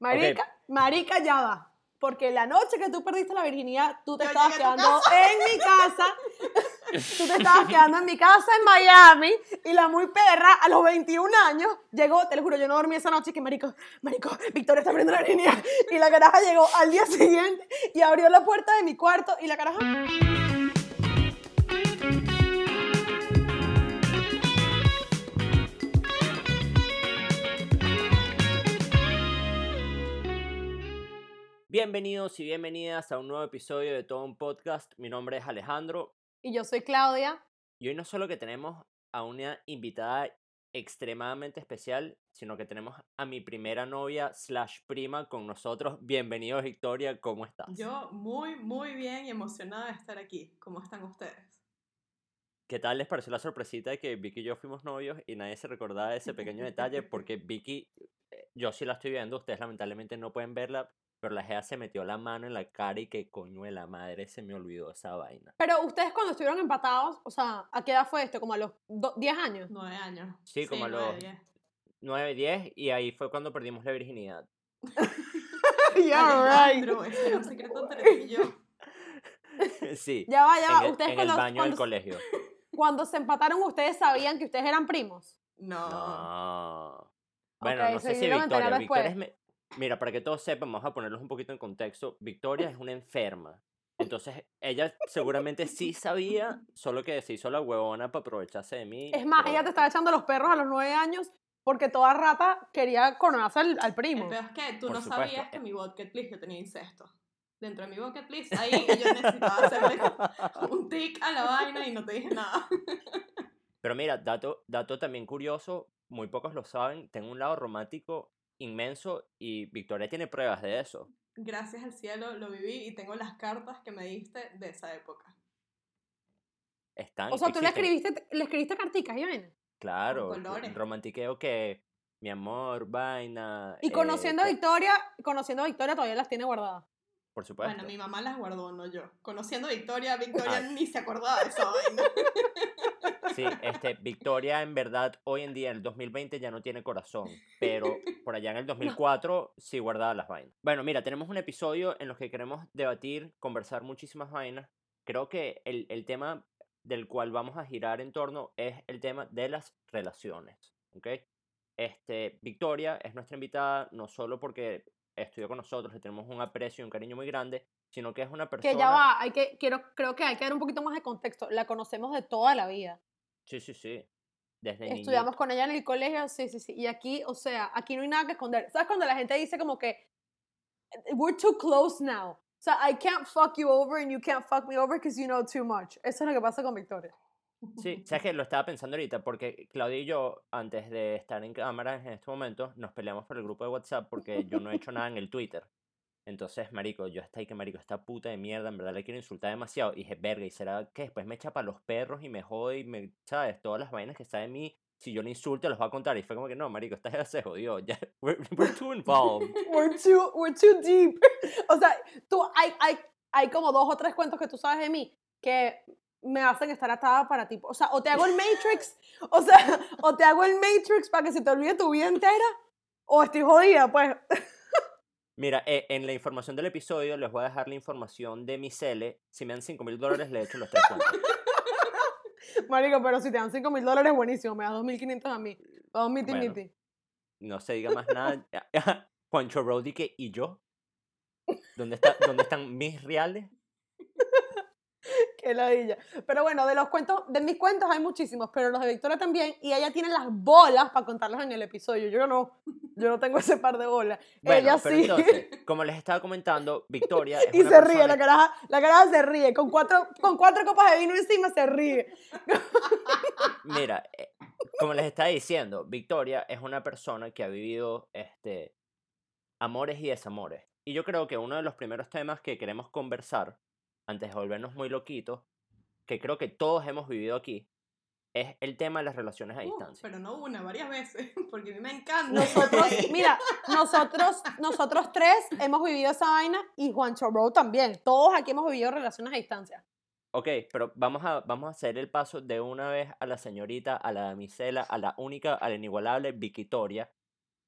Marica, marica, ya va. Porque la noche que tú perdiste la virginidad, tú te Yo estabas quedando en mi casa. tú te estabas quedando en mi casa en Miami. Y la muy perra, a los 21 años, llegó, te lo juro, yo no dormí esa noche. Que marico, marico, Victoria está perdiendo la virginidad. Y la caraja llegó al día siguiente y abrió la puerta de mi cuarto. Y la caraja. Bienvenidos y bienvenidas a un nuevo episodio de Todo un Podcast. Mi nombre es Alejandro Y yo soy Claudia. y hoy no solo que tenemos a una invitada extremadamente especial, sino que tenemos a mi primera novia slash prima con nosotros. Bienvenido Victoria, ¿cómo estás? Yo muy, muy bien y emocionada de estar aquí. ¿Cómo están ustedes? ¿Qué tal les pareció la sorpresita de que Vicky y yo fuimos novios y nadie se recordaba de ese pequeño detalle? Porque Vicky, eh, yo sí la estoy viendo, ustedes lamentablemente no pueden verla, pero la Gea se metió la mano en la cara y que coño de la madre se me olvidó esa vaina. Pero ustedes cuando estuvieron empatados, o sea, ¿a qué edad fue esto? ¿Como a los do- 10 años? Nueve años. Sí, como a nueve, los- diez. 9, 10 y ahí fue cuando perdimos la virginidad. Alejandro, ese era un secreto entre y yo. sí, Ya va, ya va. en el, ustedes en cuando, el baño cuando, del colegio. cuando se empataron, ¿ustedes sabían que ustedes eran primos? No. No. Bueno, no sé si Victoria. Victoria es Mira, para que todos sepan, vamos a ponerlos un poquito en contexto. Victoria es una enferma. Entonces, ella seguramente sí sabía, solo que se hizo la huevona para aprovecharse de mí. Es más, pero ella te estaba echando los perros a los 9 años porque toda rata quería coronarse al, al El primo. peor es que tú Por no supuesto, sabías que eh. mi bucket list yo tenía incesto. Dentro de mi bucket list, ahí yo necesitaba hacerle un tic a la vaina y no te dije nada. Pero mira, dato, dato también curioso, muy pocos lo saben, tengo un lado romántico inmenso y Victoria tiene pruebas de eso. Gracias al cielo lo viví y tengo las cartas que me diste de esa época. Están, O sea, tú le escribiste, le escribiste carticas, ¿y ven? Claro, colores. romantiqueo que mi amor, vaina. Y eh, conociendo a que- Victoria, conociendo a Victoria todavía las tiene guardadas. Por supuesto. Bueno, mi mamá las guardó, no yo. Conociendo a Victoria, Victoria Ah. ni se acordaba de esa vaina. Sí, este, Victoria en verdad hoy en día, en el 2020, ya no tiene corazón, pero por allá en el 2004 sí guardaba las vainas. Bueno, mira, tenemos un episodio en los que queremos debatir, conversar muchísimas vainas. Creo que el, el tema del cual vamos a girar en torno es el tema de las relaciones, ¿ok? Este, Victoria es nuestra invitada no solo porque estudió con nosotros, le tenemos un aprecio y un cariño muy grande, sino que es una persona... Que ya va, hay que, quiero, creo que hay que dar un poquito más de contexto. La conocemos de toda la vida. Sí, sí, sí. Desde Estudiamos niñito. con ella en el colegio, sí, sí, sí. Y aquí, o sea, aquí no hay nada que esconder. ¿Sabes cuando la gente dice como que we're too close now? O sea, I can't fuck you over and you can't fuck me over because you know too much. Eso es lo que pasa con Victoria. Sí, sabes que lo estaba pensando ahorita porque Claudia y yo, antes de estar en cámara en este momento, nos peleamos por el grupo de WhatsApp porque yo no he hecho nada en el Twitter. Entonces, marico, yo estoy que marico, esta puta de mierda, en verdad le quiero insultar demasiado. Y dije, verga, ¿y será que después me echa para los perros y me jode y me, sabes, todas las vainas que está de mí? Si yo le insulto, los va a contar. Y fue como que, no, marico, esta ya se jodió. Ya, we're, we're too involved. We're too, we're too deep. O sea, tú, hay, hay, hay como dos o tres cuentos que tú sabes de mí que me hacen estar atada para ti. O sea, o te hago el Matrix, o sea, o te hago el Matrix para que se te olvide tu vida entera, o estoy jodida, pues. Mira, eh, en la información del episodio les voy a dejar la información de mi cele. Si me dan 5 mil dólares, le echo los tres cuentos. Marico, pero si te dan 5 mil dólares, buenísimo. Me das 2.500 a mí. Vamos miti Bueno. miti. no se diga más nada. Juancho Brody que y yo. ¿Dónde, está, ¿Dónde están mis reales? Ladilla. Pero bueno, de los cuentos, de mis cuentos hay muchísimos, pero los de Victoria también. Y ella tiene las bolas para contarlos en el episodio. Yo no. Yo no tengo ese par de bolas. Bueno, ella pero sí. entonces, como les estaba comentando, Victoria es y una se ríe, la caraja, la caraja se ríe. Con cuatro, con cuatro copas de vino encima se ríe. Mira, eh, como les estaba diciendo, Victoria es una persona que ha vivido este, amores y desamores. Y yo creo que uno de los primeros temas que queremos conversar, antes de volvernos muy loquitos, que creo que todos hemos vivido aquí, es el tema de las relaciones a Uh, distancia. pero no una, varias veces, porque a mí me encanta. Nosotros, mira, nosotros, nosotros tres hemos vivido esa vaina y Juancho Bro también. Todos aquí hemos vivido relaciones a distancia. Ok, pero vamos a, vamos a hacer el paso de una vez a la señorita, a la damisela, a la única, a la inigualable Victoria.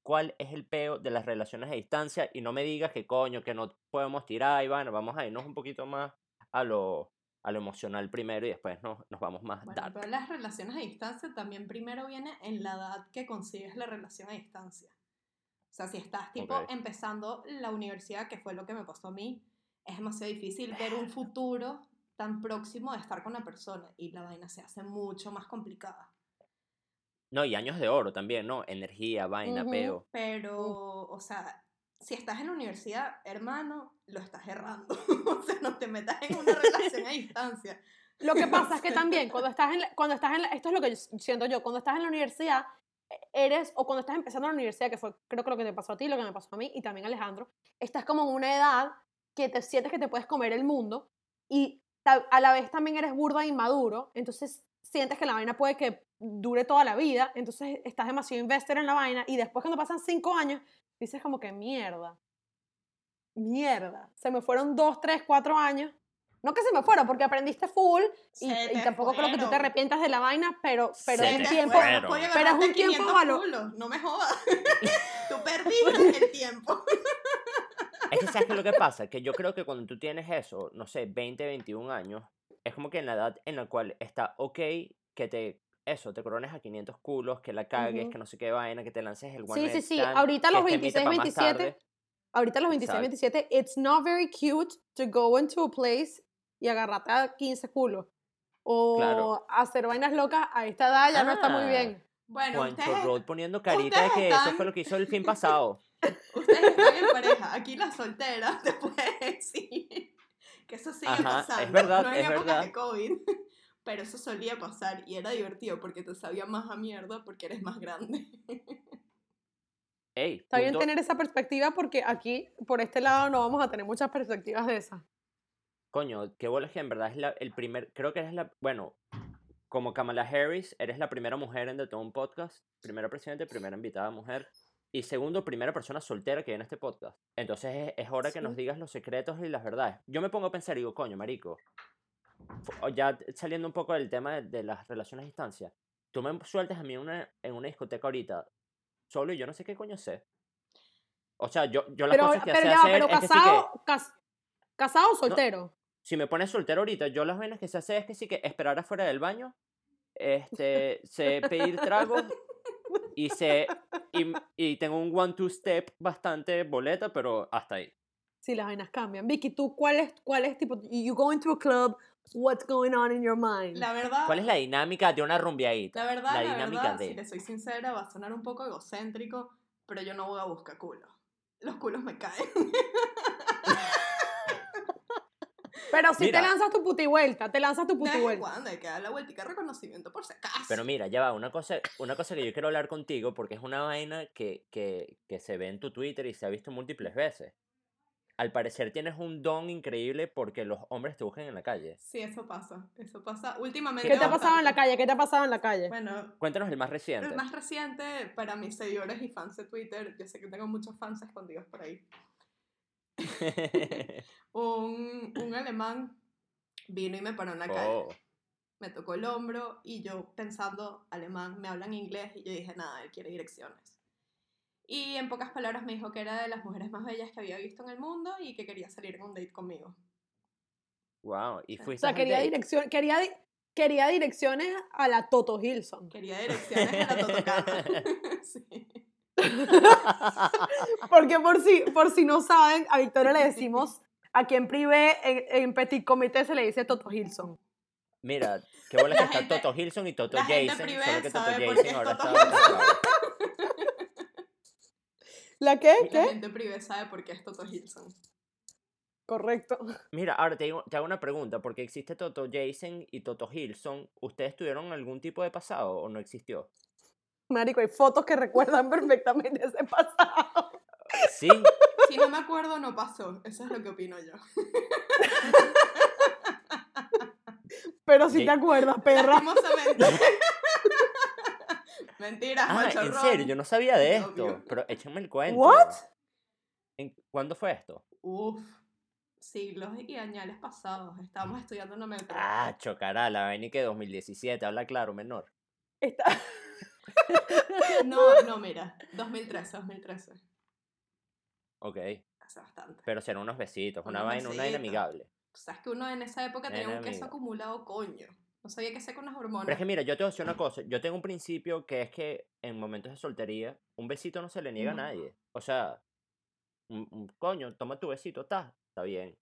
cuál es el peo de las relaciones a distancia y no me digas que coño, que no podemos tirar y bueno, vamos a irnos un poquito más a lo, a lo emocional primero y después nos, nos vamos más Bueno, dark. pero las relaciones a distancia también primero viene en la edad que consigues la relación a distancia. O sea, si estás tipo Ok. empezando la universidad, que fue lo que me pasó a mí, es demasiado difícil ver un futuro tan próximo de estar con la persona y la vaina se hace mucho más complicada. No, y años de oro también, ¿no? Energía, vaina, Ujú. peo. Pero, o sea, si estás en la universidad, hermano, lo estás errando. o sea, no te metas en una relación a distancia. Lo que pasa es que también cuando estás en la, cuando estás en la- esto es lo que siento yo, cuando estás en la universidad e- eres o cuando estás empezando la universidad, que fue creo que lo que te pasó a ti, lo que me pasó a mí y también a Alejandro, estás como en una edad que te sientes que te puedes comer el mundo y a la vez también eres burda e inmaduro, entonces sientes que la vaina puede que dure toda la vida, entonces estás demasiado invested en la vaina y después cuando pasan cinco años dices como que mierda, mierda, se me fueron dos, tres, cuatro años. No que se me fueron, porque aprendiste full y, y te tampoco creo que tú te fueron. arrepientas de la vaina, pero, pero Se es un tiempo. fueron. Pero es un tiempo 500 valo- culos, No me jodas. Tú perdiste el tiempo. Es que sabes lo que pasa, que yo creo que cuando tú tienes eso, no sé, 20, 21 años, es como que en la edad en la cual está ok que te, eso, te corones a 500 culos, que la cagues, Ujú. que no sé qué vaina, que te lances el one Sí, sí, sí. stand, Ahorita los este mite 26, pa' más 27, tarde. ahorita los 26, Exacto. 27, it's not very cute to go into a place y agarrarte a 15 culos. O Claro. hacer vainas locas a esta edad ya no está muy Ah. bien. Bueno, Juancho ustedes, Road poniendo carita de que eso están- fue lo que hizo el fin pasado. ustedes están en pareja. Aquí la soltera te puede decir que eso sigue Ajá, pasando. es verdad, no en es épocas verdad. de COVID. Pero eso solía pasar y era divertido porque te sabía más a mierda porque eres más grande. Ey, Está bien tener esa perspectiva porque aquí, por este lado, no vamos a tener muchas perspectivas de esas. Coño, qué bola es que en verdad es la, el primer, creo que eres la, bueno, como Kamala Harris, eres la primera mujer en The Tone Podcast, primera presidente, primera invitada mujer, y segundo, primera persona soltera que viene a este podcast. Entonces es, es hora que nos Sí. digas los secretos y las verdades. Yo me pongo a pensar y digo, coño, marico, ya saliendo un poco del tema de, de las relaciones a distancia, tú me sueltas a mí una, en una discoteca ahorita, solo y yo no sé qué coño sé. O sea, yo, yo las Pero, cosas que pero sé ya, hacer pero es que sí que- casado, cas- casado o soltero. si me pones soltero ahorita, yo las vainas que se hace es que sí que esperar afuera del baño, este, sé pedir tragos y sé, y, y tengo un one-two step bastante boleta, pero hasta ahí. Sí, las vainas cambian. Vicky, ¿tú cuál es, cuál es tipo, you go into a club, what's going on in your mind? La verdad, ¿Cuál es la dinámica de una rumbeadita? la verdad, la la, dinámica verdad, de- si te soy sincera, va a sonar un poco egocéntrico, pero yo no voy a buscar culo. Los culos me caen. Pero si Mira. te lanzas tu puti vuelta, te lanzas tu puti vuelta. cuando hay que dar la vueltica de reconocimiento por si acaso. Pero mira, ya va, una cosa, una cosa que yo quiero hablar contigo porque es una vaina que, que, que se ve en tu Twitter y se ha visto múltiples veces. Al parecer tienes un don increíble porque los hombres te buscan en la calle. Sí, eso pasa. Eso pasa últimamente. ¿Qué te ha pasado en la calle? ¿Qué te ha pasado en la calle? Bueno, Cuéntanos el más reciente. el más reciente para mis seguidores y fans de Twitter, yo sé que tengo muchos fans escondidos por ahí. Un, un alemán vino y me paró en la calle. Oh, Me tocó el hombro y yo pensando, alemán, me hablan inglés y yo dije, nada, él quiere direcciones. Y en pocas palabras me dijo que era de las mujeres más bellas que había visto en el mundo y que quería salir en un date conmigo. wow. Y O o fuiste sea, quería, dirección, quería, di- quería direcciones a la Toto Hilson. Quería direcciones a la Totocana. sí. Porque por si, por si no saben, a Victoria le decimos, aquí en privé, en, en Petit Comité se le dice Toto Hilson. Mira, qué bola que está gente- Toto Hilson y Toto la gente Jason. privé Solo que Toto Jason ahora Toto está. ¿La qué? La ¿Qué? gente privé sabe por qué es Toto Hilson. Correcto. Mira, ahora te, digo- te hago una pregunta, porque existe Toto Jason y Toto Hilson. ¿Ustedes tuvieron algún tipo de pasado o no existió? Marico, hay fotos que recuerdan perfectamente ese pasado. Sí, Si no me acuerdo, no pasó. Eso es lo que opino yo. Pero si Ye- te acuerdas, perra. Mentira, ah, en serio, yo no sabía de Obvio. esto, pero échenme el cuento. What? ¿En- ¿Cuándo fue esto? Uf, siglos y añales pasados. Estábamos estudiando en la metro. Ah, chocará, la vaina que 2017, habla claro, menor. Está- No, no, mira, 2013, 2013. Ok. Hace bastante. Pero serán unos besitos, una vaina, una vaina besitos. amigable. O sea, es que uno en esa época tenía un queso acumulado, coño. No sabía qué hacer con las hormonas. Pero es que mira, yo te voy a decir una cosa. Yo tengo un principio que es que en momentos de soltería, un besito no se le niega No. a nadie. O sea, un, un- coño, toma tu besito, está, está bien.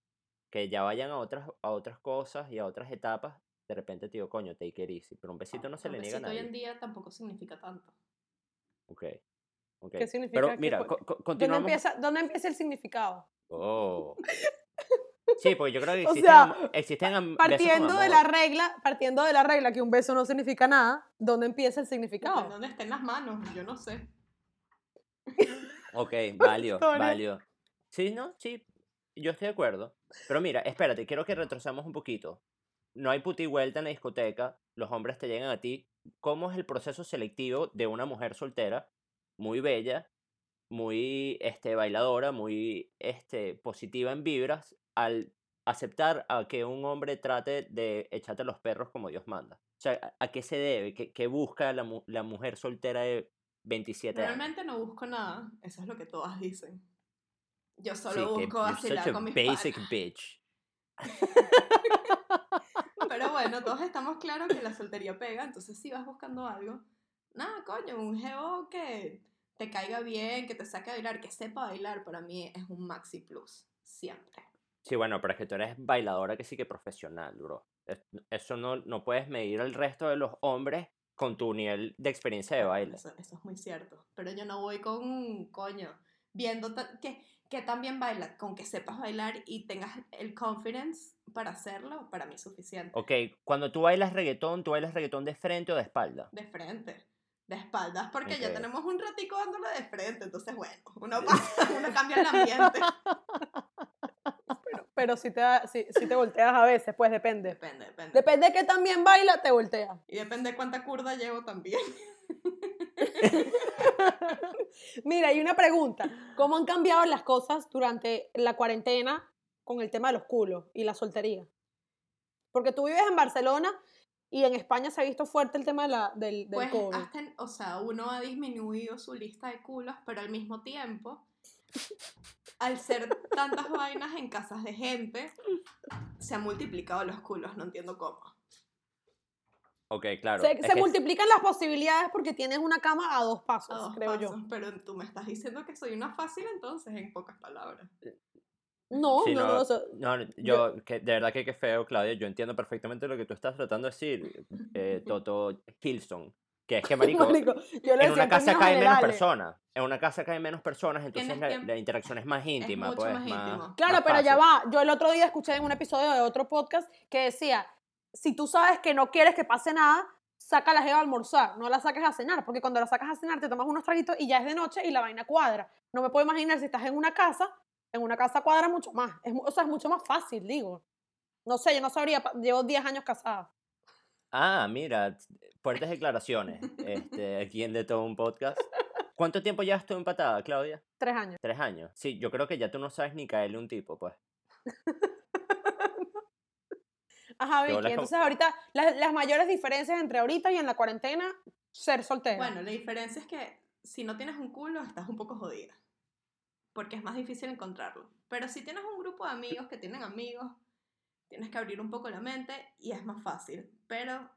Que ya vayan a otras, a otras cosas y a otras etapas. De repente te digo, coño, take it easy. Pero un besito no se le niega a besito hoy en nadie. día tampoco significa tanto. Ok. ok. ¿Qué significa Pero que mira, cu- co- co- ¿Dónde continuamos. empieza, ¿Dónde empieza el significado? Oh. Sí, porque yo creo que O existen, sea, am- existen am- besos con Partiendo de la regla, partiendo de la regla que un beso no significa nada, ¿dónde empieza el significado? dónde estén las manos, yo no sé. Ok, válido, Historia. válido. Sí, no, sí, yo estoy de acuerdo. Pero mira, espérate, quiero que retrocedamos un poquito. No hay puti vuelta en la discoteca, los hombres te llegan a ti. ¿Cómo es el proceso selectivo de una mujer soltera, muy bella, muy este, bailadora, muy este, positiva en vibras, al aceptar a que un hombre trate de echarte los perros como Dios manda? O sea, ¿a, qué se debe? ¿Qué, qué busca la, mu- la mujer soltera de 27 años? Realmente no busco nada, eso es lo que todas dicen. Yo Sí, solo que busco vacilar con mis basic panas. bitch. Pero bueno, todos estamos claros que la soltería pega, entonces si vas buscando algo, nada, coño, un geo que te caiga bien, que te saque a bailar, que sepa bailar, para mí es un maxi plus, siempre. Sí, bueno, pero es que tú eres bailadora que sí que profesional, bro. Es- Eso no, no puedes medir el resto de los hombres con tu nivel de experiencia de baile. Eso, eso es muy cierto, pero yo no voy con, coño, viendo que, que también baila, con que sepas bailar y tengas el confidence para hacerlo, para mí es suficiente. Ok, cuando tú bailas reggaetón, ¿tú bailas reggaetón de frente o de espalda? De frente, de espaldas, porque ya tenemos un ratico dándole de frente, entonces bueno, uno pasa, uno cambia el ambiente. Pero si te, da- si, si te volteas a veces, pues depende. Depende, depende. Depende de que también baila, te volteas. Y depende de cuánta curda llevo también. Mira, hay una pregunta. ¿Cómo han cambiado las cosas durante la cuarentena con el tema de los culos y la soltería? Porque tú vives en Barcelona y en España se ha visto fuerte el tema de la, del, del Pues COVID. hasta, o sea, uno ha disminuido su lista de culos, pero al mismo tiempo, al ser tantas vainas en casas de gente, se han multiplicado los culos, no entiendo cómo. Ok, claro. se es se multiplican las posibilidades porque tienes una cama a dos pasos, A dos creo yo. pasos, pero tú me estás diciendo que soy una fácil entonces, en pocas palabras. No, Sí, no, no, no, o sea, No, no, yo, que de verdad que qué feo, Claudia. Yo entiendo perfectamente lo que tú estás tratando de decir, eh, Toto Hilson. Que es que, marico, marico, yo en una casa caen menos personas. En una casa caen menos personas, entonces la, la interacción es más íntima, mucho pues, más íntimo. Claro, más pero ya va. Yo el otro día escuché en un episodio de otro podcast que decía, si tú sabes que no quieres que pase nada, saca la jeva a almorzar, no la saques a cenar, porque cuando la sacas a cenar te tomas unos traguitos y ya es de noche y la vaina cuadra. No me puedo imaginar si estás en una casa, en una casa cuadra mucho más. Es, o sea, es mucho más fácil, digo. No sé, yo no sabría, llevo 10 años casada. Ah, mira, fuertes declaraciones. Este, aquí en De Todo un Podcast. ¿Cuánto tiempo llevas tú empatada, Claudia? Tres años. Tres años. Sí, yo creo que ya tú no sabes ni caerle un tipo, pues. Ajá, Vicky. Entonces ahorita, las, las mayores diferencias entre ahorita y en la cuarentena, ser soltera. Bueno, la diferencia es que si no tienes un culo, estás un poco jodida. Porque es más difícil encontrarlo. Pero si tienes un grupo de amigos que tienen amigos, tienes que abrir un poco la mente y es más fácil. Pero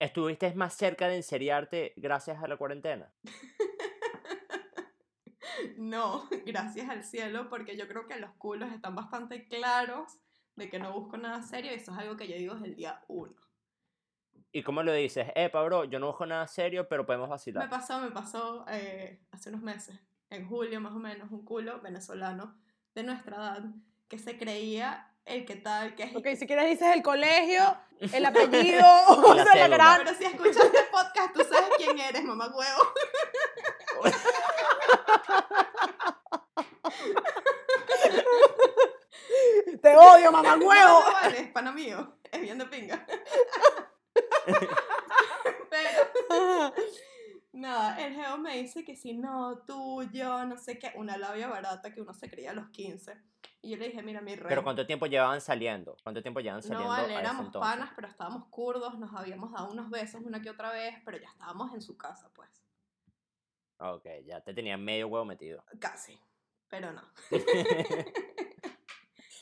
¿Estuviste más cerca de enseriarte gracias a la cuarentena? no, gracias al cielo, porque yo creo que los culos están bastante claros de que no busco nada serio y eso es algo que yo digo desde el día uno. ¿Y cómo lo dices? Epa, bro, yo no busco nada serio, pero podemos Me vacilar. pasó, me pasó eh, hace unos meses, en julio más o menos, un culo venezolano de nuestra edad que se creía el que tal, que es Ok, si quieres dices el colegio, el apellido, o la la gran... Pero si escuchas este podcast, tú sabes quién eres, mamá huevo. Odio, mamá No, huevo. no vale, es pana mío. Es bien de pinga. Pero, Nada, el geo me dice que si no, tú, yo, no sé qué, una labia barata que uno se creía a los 15. Y yo le dije, mira, mi rey. Pero ¿cuánto tiempo llevaban saliendo? ¿Cuánto tiempo llevaban saliendo No, vale, éramos entonces? panas, pero estábamos curdos, nos habíamos dado unos besos una que otra vez, pero ya estábamos en su casa, pues. Ok, ya te tenían medio huevo metido. Casi, pero no.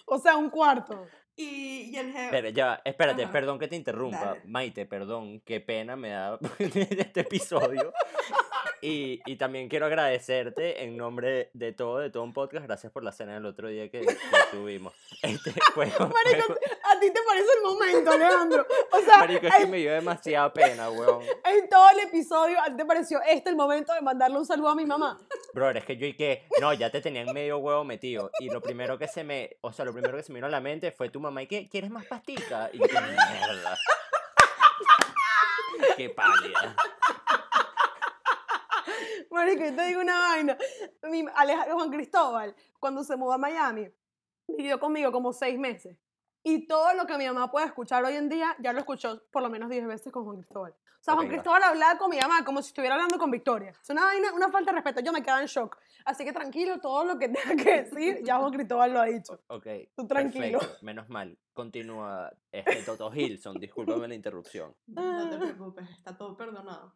O sea, un cuarto. Y, y el geo... Pero ya, espérate, Ajá. perdón que te interrumpa. Dale. Maite, perdón, qué pena me da este episodio. Y, y también quiero agradecerte en nombre de todo, de todo un podcast. Gracias por la cena del otro día que, que tuvimos. Este, Marico, a ti te parece el momento, Leandro. O sea, Marico, es que me dio demasiada pena, weón. en todo el episodio, a ti te pareció este el momento de mandarle un saludo a mi mamá. Brother, es que yo y que, no, ya te tenían medio huevo metido. Y lo primero que se me, o sea, lo primero que se me vino a la mente fue tu mamá, ¿y qué? ¿Quieres más pastica? Y yo, qué mierda. Qué pálida. Marico, yo te digo una vaina. Mi Aleja- Juan Cristóbal, cuando se mudó a Miami, vivió conmigo como seis meses. Y todo lo que mi mamá puede escuchar hoy en día, ya lo escuchó por lo menos 10 veces con Juan Cristóbal. O sea, Juan. Cristóbal hablaba con mi mamá como si estuviera hablando con Victoria. Es una vaina, una falta de respeto. Yo me quedaba en shock. Así que tranquilo, todo lo que tenga que decir, ya Juan Cristóbal lo ha dicho. Ok. Tú tranquilo. perfecto, Menos mal. Continúa este Toto Hilson. Discúlpame la interrupción. No te preocupes, está todo perdonado.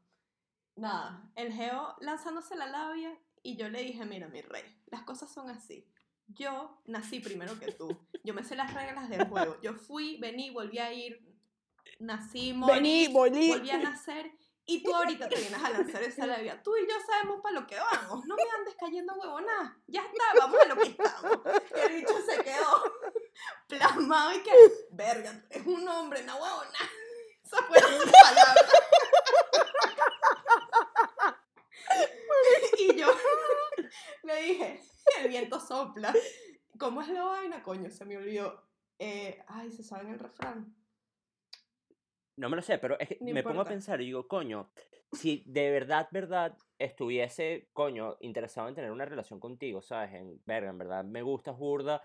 Nada, el geo lanzándose la labia y yo le dije, mira, mi rey, las cosas son así. Yo nací primero que tú. Yo me sé las reglas del juego. Yo fui, vení, volví a ir, nací, morí, Vení, volví. volví a nacer. Y tú ahorita te vienes a lanzar esa labia. Tú y yo sabemos para lo que vamos. No me andes cayendo huevona. Ya está, vamos a lo que estamos. Y el bicho se quedó plasmado y que, verga, eres un hombre, no huevona. Esa fue su palabra. y yo le dije, el viento sopla. ¿Cómo es la vaina? Coño, se me olvidó. Eh, ay, ¿se saben el refrán? No me lo sé, pero es que me pongo a pensar y digo, coño, si de verdad, verdad, estuviese, coño, interesado en tener una relación contigo, ¿sabes? En verga, en verdad, me gustas burda,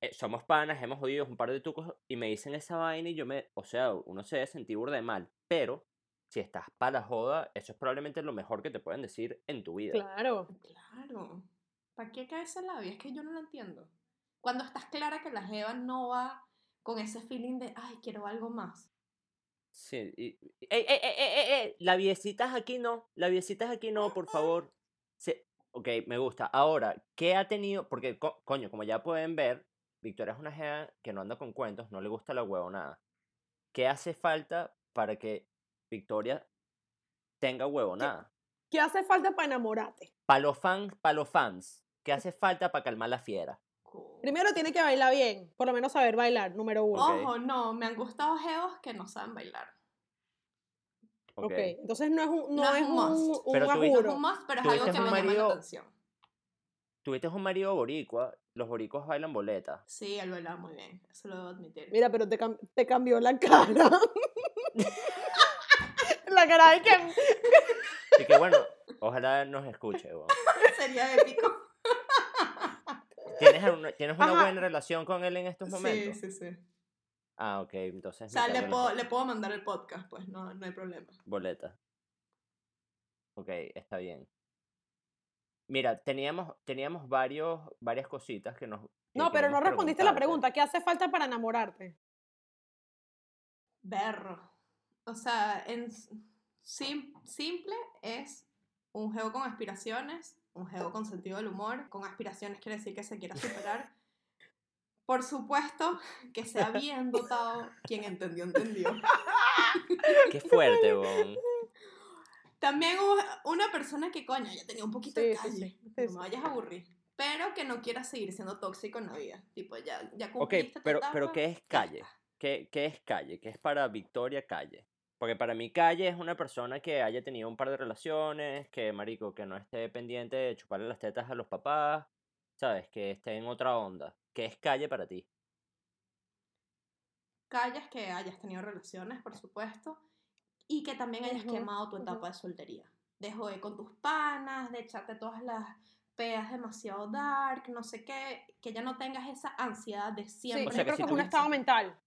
eh, somos panas, hemos oído un par de tucos y me dicen esa vaina y yo me, o sea, uno se debe sentir burda de mal, pero si estás para la joda, eso es probablemente lo mejor que te pueden decir en tu vida. Claro. Claro. ¿Para qué cae esa labia? Es que yo no lo entiendo. Cuando estás clara que la jeva no va con ese feeling de, ay, quiero algo más. Sí, y, ¡Ey, ey, ey, ey, ey, ey! La viecitas aquí no, la viecitas aquí no, por favor. Sí, ok, me gusta. Ahora, ¿qué ha tenido? Porque, co- coño, como ya pueden ver, Victoria es una jeva que no anda con cuentos, no le gusta la huevonada. ¿Qué hace falta para que Victoria tenga huevonada? ¿Qué hace falta para enamorarte? Para los fans, para los fans, ¿qué hace falta para calmar la fiera? Primero tiene que bailar bien, por lo menos saber bailar, número uno. Ok. Ojo, no, me han gustado geos que no saben bailar. Ok. ok, entonces no es un, no No es un must. un Pero tú- No es un must, pero es Tuviste algo que me llama marido- la atención. Tuviste un marido boricua, los boricuas bailan boleta. Sí, él bailaba muy bien, eso lo debo admitir. Mira, pero te, cam- te cambió la cara. la cara de que... Así que bueno, ojalá nos escuche. weón. Sería épico. ¿Tienes, una- ¿tienes una Ajá. buena relación con él en estos momentos? Sí, sí, sí. Ah, ok, entonces. O sea, puedo, le puedo mandar el podcast, pues no, no hay problema. Boleta. Ok, está bien. Mira, teníamos, teníamos varios, varias cositas que nos. que No, pero no respondiste la pregunta. ¿Qué hace falta para enamorarte? Berro. O sea, en sim- simple es un geo con aspiraciones, un geo con sentido del humor. Con aspiraciones quiere decir que se quiera superar. Por supuesto, que sea bien dotado. Quien entendió, entendió. Qué fuerte, weón. También una persona que, coño, ya tenía un poquito de Sí, calle. sí, sí, no sí. me vayas a aburrir. Pero que no quiera seguir siendo tóxico en la vida. Tipo, ya, ya Ok, cumpliste tu pero, pero etapa, ¿qué es calle? ¿Qué, ¿Qué es calle? ¿Qué es para Victoria calle? Porque para mí calle es una persona que haya tenido un par de relaciones, que, marico, que no esté pendiente de chuparle las tetas a los papás, ¿sabes? Que esté en otra onda. ¿Qué es calle para ti? calles que hayas tenido relaciones, por supuesto, y que también hayas quemado tu etapa de soltería. De joder con tus panas, de echarte todas las peas demasiado dark, no sé qué, que ya no tengas esa ansiedad de Sí, siempre. O sea yo que creo si que es un estado mental.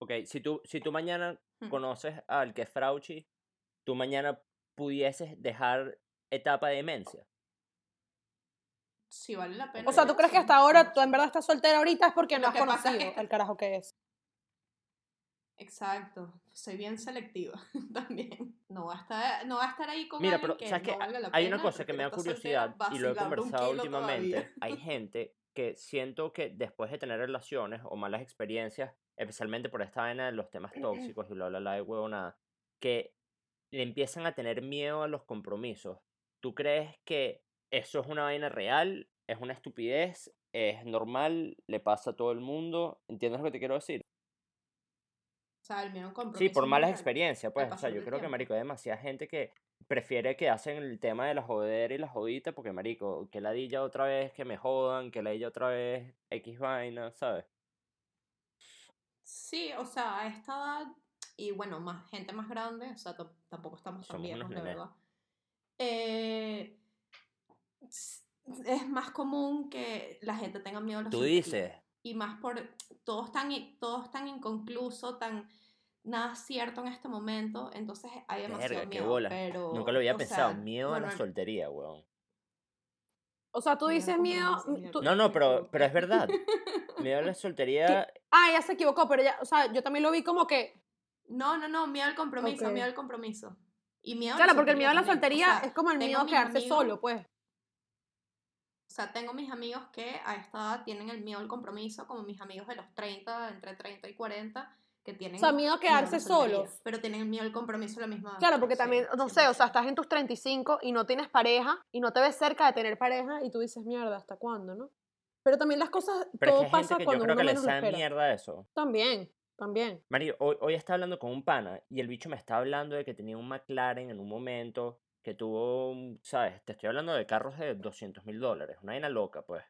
Ok, si tú, si tú mañana Hmm. conoces al que es Frauchi, tú mañana pudieses dejar etapa de demencia. Si vale la pena. O sea, ¿tú crees que hasta ahora tú en verdad estás soltera ahorita es porque Lo no has pasa es conocido que- el carajo que es? Exacto. Soy bien selectiva también. No va a estar, no va a estar ahí con Mira, pero que ¿sabes no valga la Hay pena, una cosa que me da soltera, curiosidad y lo he conversado últimamente. todavía. Hay gente que siento que después de tener relaciones o malas experiencias, especialmente por esta vaina de los temas tóxicos y bla, bla, bla, de huevonada, que le empiezan a tener miedo a los compromisos. ¿Tú crees que eso es una vaina real? ¿Es una estupidez? ¿Es normal? ¿Le pasa a todo el mundo? ¿Entiendes lo que te quiero decir? O sea, el miedo a un Sí, por malas experiencias, pues. O sea, yo creo que, marico, hay demasiada gente que prefiere que hacen el tema de la jodera y la jodita porque, marico, que ladilla otra vez, que me jodan, que ladilla otra vez, X vaina, ¿sabes? Sí, o sea, a esta edad, y bueno, más gente más grande, o sea, tam- tampoco estamos tan Somos unos viejos, la nenes. verdad. Eh, es más común que la gente tenga miedo a la Tú dices, Y más por todo es tan, i- todo es tan inconcluso, tan nada cierto en este momento, entonces hay demasiado verga, qué miedo. bola. Pero, Nunca lo había pensado. sea, Miedo a la soltería, weón. O sea, tú dices miedo... tú- al No, no, pero, pero es verdad. Miedo a la soltería. Ah, ya se equivocó, pero ya, o sea, yo también lo vi como que... No, no, no, miedo al compromiso, miedo al compromiso. Y miedo Claro, porque el miedo a la soltería o sea, es como el miedo a quedarse amigos- solo, pues. O sea, tengo mis amigos que a esta edad tienen el miedo al compromiso, como mis amigos de los 30, entre 30 y 40, que tienen... O sea, miedo a quedarse solos. Pero tienen el miedo al compromiso a la misma edad. Claro, porque Sí, también, no sé, o sea, 100%. estás en tus 35 y no tienes pareja y no te ves cerca de tener pareja y tú dices, mierda, ¿hasta cuándo, no? Pero también las cosas, Pero es todo que hay gente pasa que yo cuando creo uno que le menos espera. mierda eso. También, también. Mario, hoy, hoy estaba hablando con un pana y el bicho me está hablando de que tenía un McLaren en un momento, que tuvo, un- ¿sabes? Te estoy hablando de carros de 200 mil dólares, una vaina loca, pues.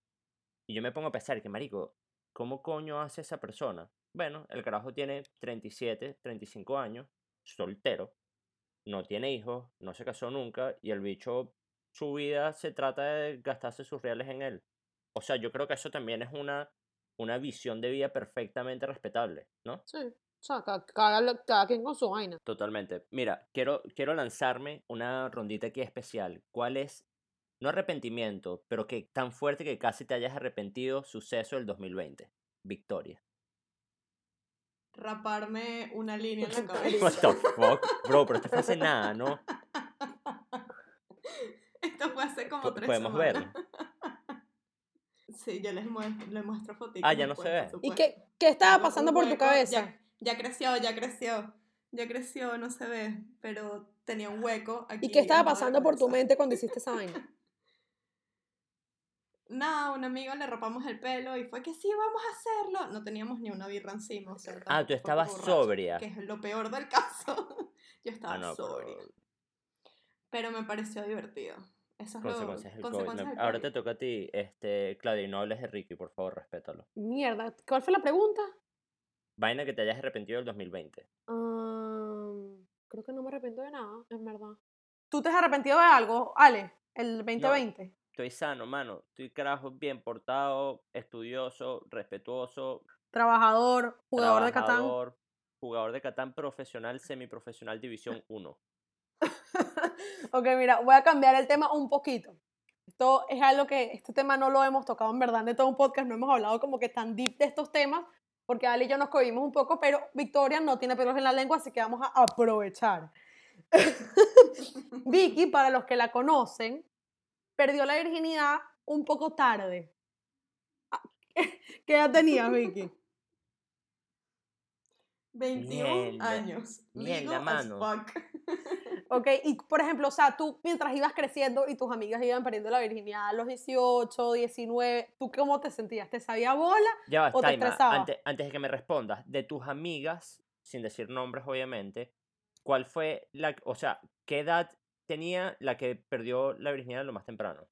Y yo me pongo a pensar que, marico, ¿cómo coño hace esa persona? Bueno, el carajo tiene 37, 35 años, soltero, no tiene hijos, no se casó nunca y el bicho, su vida se trata de gastarse sus reales en él. O sea, yo creo que eso también es una, una visión de vida perfectamente respetable, ¿no? Sí. O sea, cada, cada- cada quien con su vaina. Totalmente. Mira, quiero, quiero lanzarme una rondita aquí especial. ¿Cuál es, no arrepentimiento, pero que tan fuerte que casi te hayas arrepentido, suceso del 2020? Victoria. Raparme una línea en la cabeza. What the fuck? Bro, pero esto fue hace nada, ¿no? Esto fue hace como tres Podemos semanas. ver. Sí, yo les muestro, les muestro fotitos. Ah, ya no se ve. ¿Y qué, qué estaba pasando por tu cabeza? Ya, ya creció, ya creció. Ya creció, no se ve, pero tenía un hueco aquí. ¿Y qué estaba pasando por tu mente cuando hiciste esa vaina? Nada, a un amigo le rapamos el pelo y fue que sí, vamos a hacerlo. No teníamos ni una birra encima. O sea, Ah, tú estabas sobria. Que es lo peor del caso. Yo estaba Ah, no, sobria. pero Pero me pareció divertido. Eso es lo consecuencias del COVID. consecuencias Me- del Ahora te toca a ti, este, Claudia, y no hables de Ricky, por favor, respétalo. Mierda, ¿cuál fue la pregunta? Vaina que te hayas arrepentido del 2020. Am, creo que no me arrepiento de nada, en verdad. ¿Tú te has arrepentido de algo, Ale, el 2020? Estoy sano, mano. Estoy carajo bien portado, estudioso, respetuoso, Trabajador, jugador de Catán. trabajador, Jugador de Catán profesional, semiprofesional, división 1. ok, mira, voy a cambiar el tema un poquito. Esto es algo que, este tema no lo hemos tocado en verdad de todo un podcast, no hemos hablado como que tan deep de estos temas, porque Ale y yo nos cogimos un poco, pero Victoria no tiene pelos en la lengua, así que vamos a aprovechar. Vicky, para los que la conocen, perdió la virginidad un poco tarde. Ah, ¿Qué edad tenías, Vicky? 21 Mierda, años. mierda, mano. fuck. Ok, y por ejemplo, o sea, tú mientras ibas creciendo y tus amigas iban perdiendo la virginidad a los 18, 19, ¿tú cómo te sentías? ¿Te sabía bola? Ya va, ¿O te estresaba? antes, antes de que me respondas, de tus amigas, sin decir nombres obviamente, ¿cuál fue la, o sea, qué edad tenía la que perdió la virginidad lo más temprano?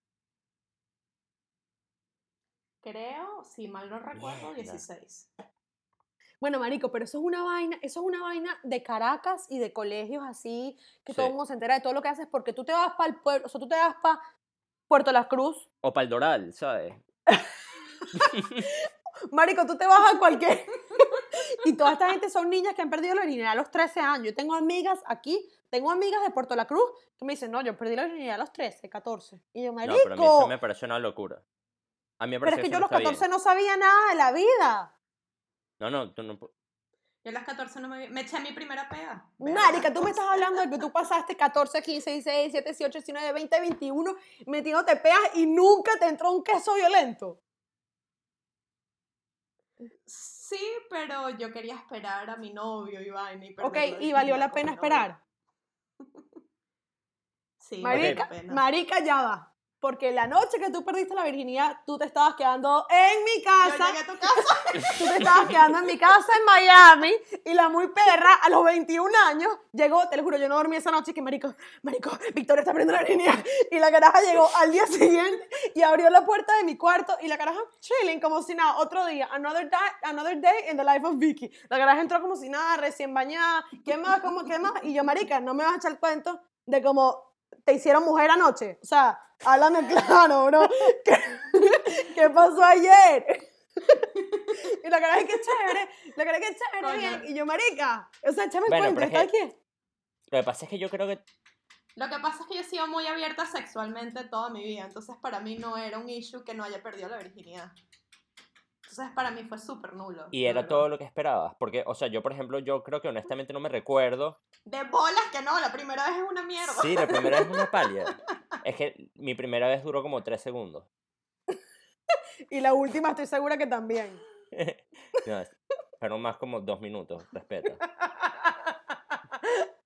Creo, si mal no recuerdo, Mierda. 16. Bueno, marico, pero eso es una vaina, eso es una vaina de Caracas y de colegios así, que todo Sí. el mundo se entera de todo lo que haces, porque tú te vas para el pueblo, o sea, tú te vas para Puerto La Cruz, O para el Doral, ¿sabes? marico, tú te vas a cualquier... y toda esta gente son niñas que han perdido la virginidad a los 13 años. Yo tengo amigas aquí Tengo amigas de Puerto La Cruz que me dicen, no, yo perdí la virginidad a los 13, 14. Y yo, No, marico, pero a mí eso me parece una locura. A mí me pero es que yo a los no está 14 bien. no sabía nada de la vida. No, no, tú no... Yo a las 14 no me, me eché mi primera pega. Marica, tú me estás hablando de que tú pasaste 14, 15, 16, 17, 18, 19, 20, 21 metiéndote peas y nunca te entró un queso violento. Sí, pero yo quería esperar a mi novio y vaina. Y Ok, y valió la pena esperar. Sí, Marica, pena. marica, ya va. Porque la noche que tú perdiste la virginidad, tú te estabas quedando en mi Yo casa. llegué a tu casa. Tú te estabas quedando en mi casa en Miami y la muy perra a los 21 años llegó, te lo juro, yo no dormí esa noche que marico, marico, Victoria está perdiendo la virginidad. Y la caraja llegó al día siguiente y abrió la puerta de mi cuarto y la caraja chilling como si nada, otro día, another day, another day in the life of Vicky. La caraja entró como si nada, recién bañada, ¿qué más, cómo, qué más? Y yo, marica, no me vas a echar el cuento de cómo te hicieron mujer anoche. O sea, háblame claro, bro. ¿Qué, qué pasó ayer? Y la cara es que chévere, la cara es que chévere, Coño. bien. Y yo, marica, o sea, échame el Bueno, cuento, es ¿está aquí? Lo que pasa es que yo creo que... Lo que pasa es que yo he sido muy abierta sexualmente toda mi vida, entonces para mí no era un issue que no haya perdido la virginidad. Entonces para mí fue súper nulo. Y era verdad. todo lo que esperabas. Porque, o sea, yo, por ejemplo, yo creo que honestamente no me recuerdo. De bolas que no, la primera vez es una mierda. Sí, la primera vez es una palia. Es que mi primera vez duró como tres segundos. Y la última estoy segura que también. No, fueron más como dos minutos, respeta.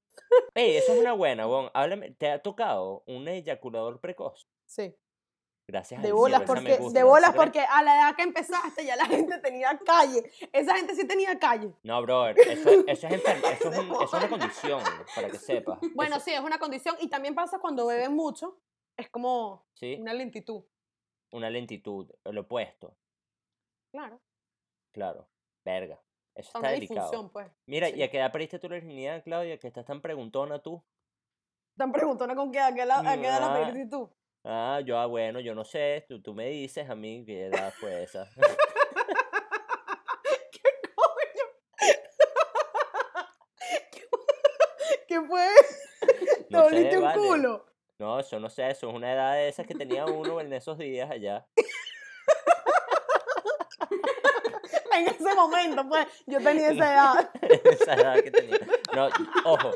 Ey, eso es una buena, Bon. Háblame, ¿te ha tocado un eyaculador precoz? Sí, Gracias de bolas, cielo, porque, gusta, de bolas porque a la edad que empezaste ya la gente tenía calle. Esa gente sí tenía calle. No, brother, eso, eso es, eso es, un- eso es una condición, para que sepas. Bueno, sí, es una condición y también pasa cuando beben mucho. Es como sí, una lentitud. una lentitud, el opuesto, Claro. claro. Verga, eso está delicado. pues. Mira, sí. ¿y a qué edad perdiste tu virginidad, Claudia? Que estás tan preguntona tú. Tan preguntona con qué edad, qué edad- a qué edad la perdiste tú. Ah, yo, ah, bueno, yo no sé, tú, tú me dices a mí qué edad fue esa. ¿Qué coño? ¿Qué fue? ¿Te No volviste un vale. culo? No, eso no sé, eso es una edad de esas que tenía uno en esos días allá. En ese momento, pues, yo tenía esa edad. Esa edad que tenía. No, ojo,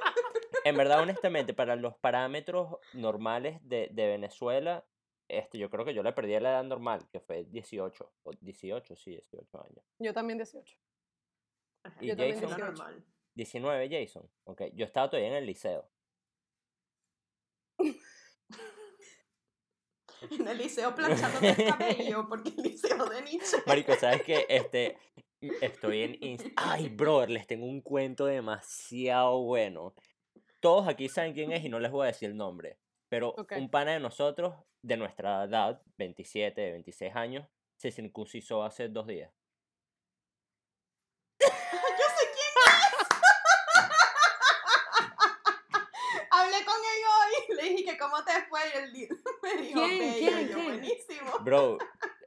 en verdad, honestamente, para los parámetros normales de, de Venezuela, este, yo creo que yo le perdí a la edad normal, que fue 18, o 18, sí, 18 años. Yo también 18. ¿Y Yo también Jason? Lo 18. normal. 19, Jason. Ok, yo estaba todavía en el liceo. En el liceo planchándote el cabello, porque el liceo de Nietzsche. Marico, ¿sabes qué? Este, estoy en... Ay, brother, les tengo un cuento demasiado bueno. Todos aquí saben quién es y no les voy a decir el nombre. Pero un pana de nosotros, de nuestra edad, 27, 26 años, se circuncisó hace dos días. Yo sé quién es. Hablé con él hoy. Le dije que cómo te fue y él me dijo ¿Quién? ¿Quién? yo, ¿Quién? buenísimo. Bro,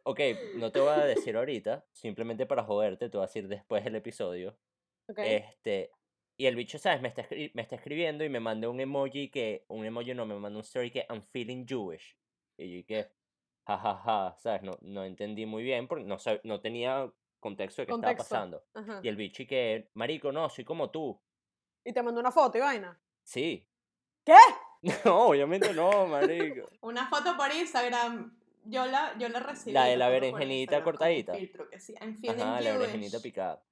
ok, no te voy a decir ahorita, simplemente para joderte, te voy a decir después del episodio. Ok. Este, y el bicho, ¿sabes? Me está, escri- me está escribiendo y me mandó un emoji que, un emoji no, me mandó un story que I'm feeling Jewish. Y yo que, jajaja, ¿sabes? No, no entendí muy bien porque no, no tenía contexto de qué Contexto. estaba pasando. Ajá. Y el bicho y que, marico, no, soy como tú. Y te mandó una foto y vaina. Sí. ¿Qué? No, obviamente no, marico. Una foto por Instagram. Yo la, yo la recibí. La de la berenjenita cortadita. filtro que sí, I'm feeling Ajá, la berenjenita picada.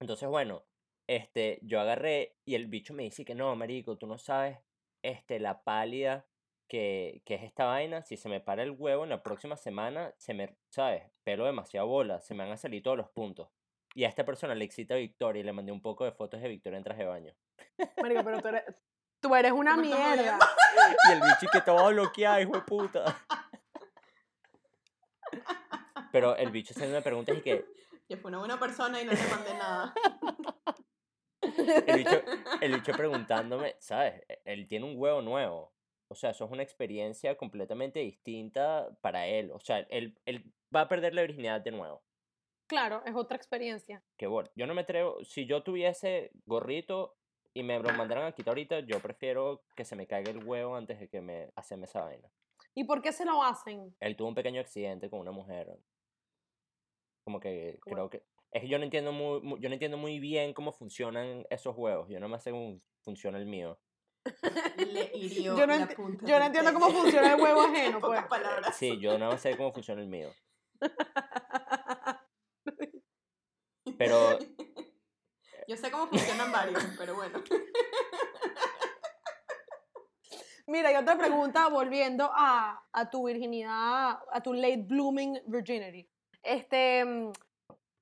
Entonces, bueno, este, yo agarré y el bicho me dice que no, marico, tú no sabes, este, la pálida que, que es esta vaina. Si se me para el huevo en la próxima semana, se me, ¿sabes? Pelo demasiado bola, se me van a salir todos los puntos. Y a esta persona le excita Victoria y le mandé un poco de fotos de Victoria en traje de baño. Marico, pero tú eres, tú eres una mierda. Y el bicho que te va a bloquear, hijo de puta. Pero el bicho se me pregunta y que, Yo fui una buena persona y no le mandé nada. El bicho, el bicho preguntándome, ¿sabes? E- Él tiene un huevo nuevo. O sea, eso es una experiencia completamente distinta para él. O sea, él, él va a perder la virginidad de nuevo. Claro, es otra experiencia. Que bueno, yo no me atrevo, si yo tuviese gorrito y me lo mandaran a quitar ahorita, yo prefiero que se me caiga el huevo antes de que me hacen esa vaina. ¿Y por qué se lo hacen? Él tuvo un pequeño accidente con una mujer. Como que Bueno. creo que... Es que yo no entiendo muy, mu- yo no entiendo muy bien cómo funcionan esos huevos. Yo no me sé cómo funciona el mío. Le hirió Yo no, la enti- punta yo no entiendo cómo funciona el huevo En ajeno, pues. Sí, yo no sé cómo funciona el mío. Pero Yo sé cómo funcionan varios, pero bueno. Mira, y otra pregunta, volviendo a, a tu virginidad, a tu late blooming virginity. Este, mm,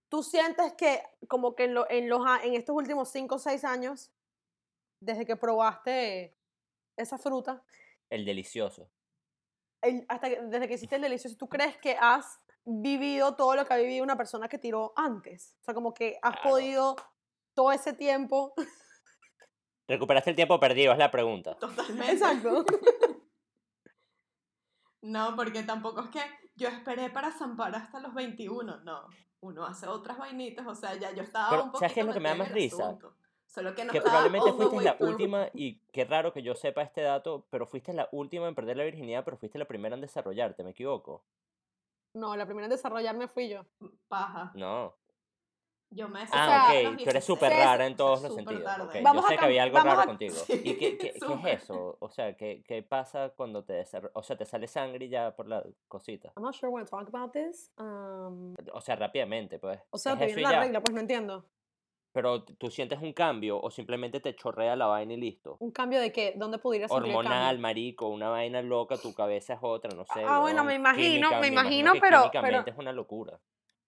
¿tú sientes que como que en, lo- en, los, en estos últimos 5 o 6 años, desde que probaste esa fruta, el delicioso. el- hasta que- desde que hiciste el delicioso, ¿tú crees que has vivido todo lo que ha vivido una persona que tiró antes? O sea, como que has Claro. podido todo ese tiempo. ¿Recuperaste el tiempo perdido? Es la pregunta. Totalmente. Exacto. No, porque tampoco es que yo esperé para zampar hasta los 21, no. Uno hace otras vainitas, o sea, ya yo estaba Pero, un poquito ¿sabes qué es lo que me da más risa? asunto. Solo que no que probablemente fuiste la through. última, y qué raro que yo sepa este dato, pero fuiste la última en perder la virginidad, pero fuiste la primera en desarrollarte, ¿me equivoco? No, la primera en desarrollarme fui yo. Paja. No. Yo me sea, Ah, desarrollé a los ok, tú eres 16, súper rara en o sea, todos los sentidos. tarde. ok, Vamos yo a sé que cam- había algo raro a- contigo. Sí, ¿Y qué, qué, qué es eso? O sea, ¿qué, qué pasa cuando te? O sea, te sale sangre ya por la cosita. I'm not sure when to talk about this. Um, O sea, rápidamente, pues. o sea, es te viene la ya. regla, pues no entiendo. Pero tú sientes un cambio o simplemente te chorrea la vaina y listo. ¿Un cambio de qué? ¿Dónde pudiera sentir el Hormonal, cambio? marico, una vaina loca, tu cabeza es otra, no sé. Ah, bueno, me imagino, química, me imagino, que pero- químicamente pero- es una locura.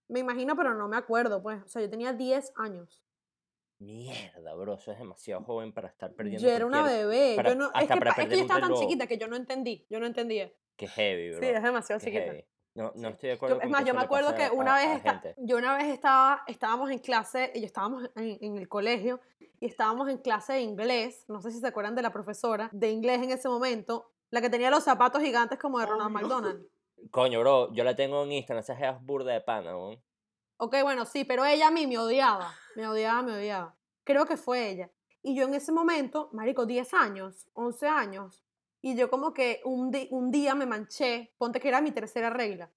Me imagino, pero no me acuerdo, pues. O sea, yo tenía 10 años. Mierda, bro, eso es demasiado joven para estar perdiendo Yo era una bebé. para- yo no, es, hasta que, es que yo estaba tan reloj. chiquita que yo no entendí. Yo no entendía. Qué heavy, bro. Sí, es demasiado qué chiquita. heavy. No, no estoy de Yo- acuerdo es con más, que yo me acuerdo que una a- vez, a gente. yo una vez estaba, estábamos en clase, y yo estábamos en, en el colegio, y estábamos en clase de inglés, no sé si se acuerdan de la profesora de inglés en ese momento, la que tenía los zapatos gigantes como de Ronald Obvio. McDonald. Coño, bro, yo la tengo en Instagram, esa es burda de pana, weón. Ok, bueno, sí, pero ella a mí me odiaba, me odiaba, me odiaba. Creo que fue ella. Y yo en ese momento, marico, 10 años, 11 años, y yo como que un, un día me manché, ponte que era mi tercera regla.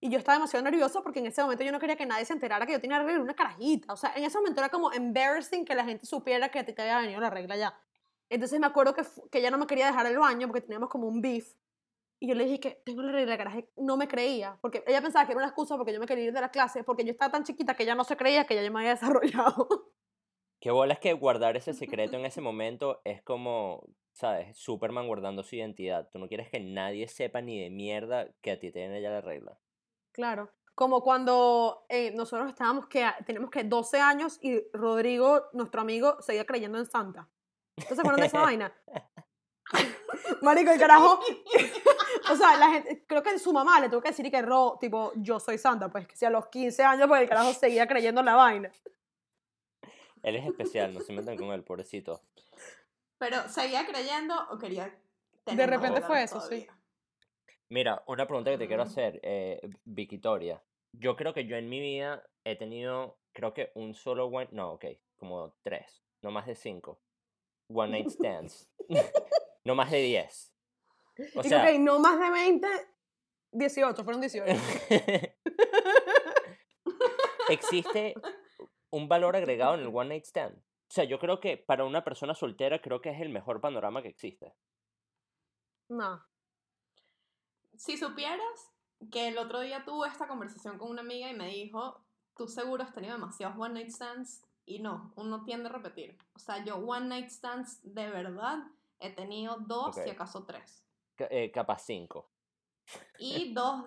Y yo estaba demasiado nerviosa porque en ese momento yo no quería que nadie se enterara que yo tenía regla, era una carajita. O sea, en ese momento era como embarrassing que la gente supiera que te, te había venido la regla ya. Entonces me acuerdo que, que ella no me quería dejar el baño porque teníamos como un beef. Y yo le dije que tengo la regla, la caraja no me creía, porque ella pensaba que era una excusa porque yo me quería ir de la clase, porque yo estaba tan chiquita que ella no se creía que ya yo me había desarrollado. Qué bola es que guardar ese secreto en ese momento es como, ¿sabes? Superman guardando su identidad. Tú no quieres que nadie sepa ni de mierda que a ti te viene ya la regla. Claro. Como cuando eh, nosotros estábamos que tenemos que 12 años y Rodrigo, nuestro amigo, seguía creyendo en Santa. ¿Ustedes se acuerdan de esa vaina? Marico, el carajo. O sea, la gente, creo que su mamá le tuvo que decir que Ro, tipo, yo soy Santa, pues que si a los 15 años, pues el carajo seguía creyendo en la vaina. Él es especial, no se metan con él, pobrecito. Pero, ¿seguía creyendo o quería tener De repente fue eso, sí. Mira, una pregunta que te quiero Mm. hacer, eh, Victoria. Yo creo que yo en mi vida he tenido, creo que un solo one, no, ok, como tres, no más de cinco. One night stands. no más de diez. O y sea, no más de 20, 18, fueron 18. existe un valor agregado en el one night stand. O sea, yo creo que para una persona soltera creo que es el mejor panorama que existe. No. Si supieras que el otro día tuve esta conversación con una amiga y me dijo, tú seguro has tenido demasiados one night stands y no, uno tiende a repetir. O sea, yo one night stands de verdad he tenido dos y acaso tres. Eh, capaz cinco. Y dos,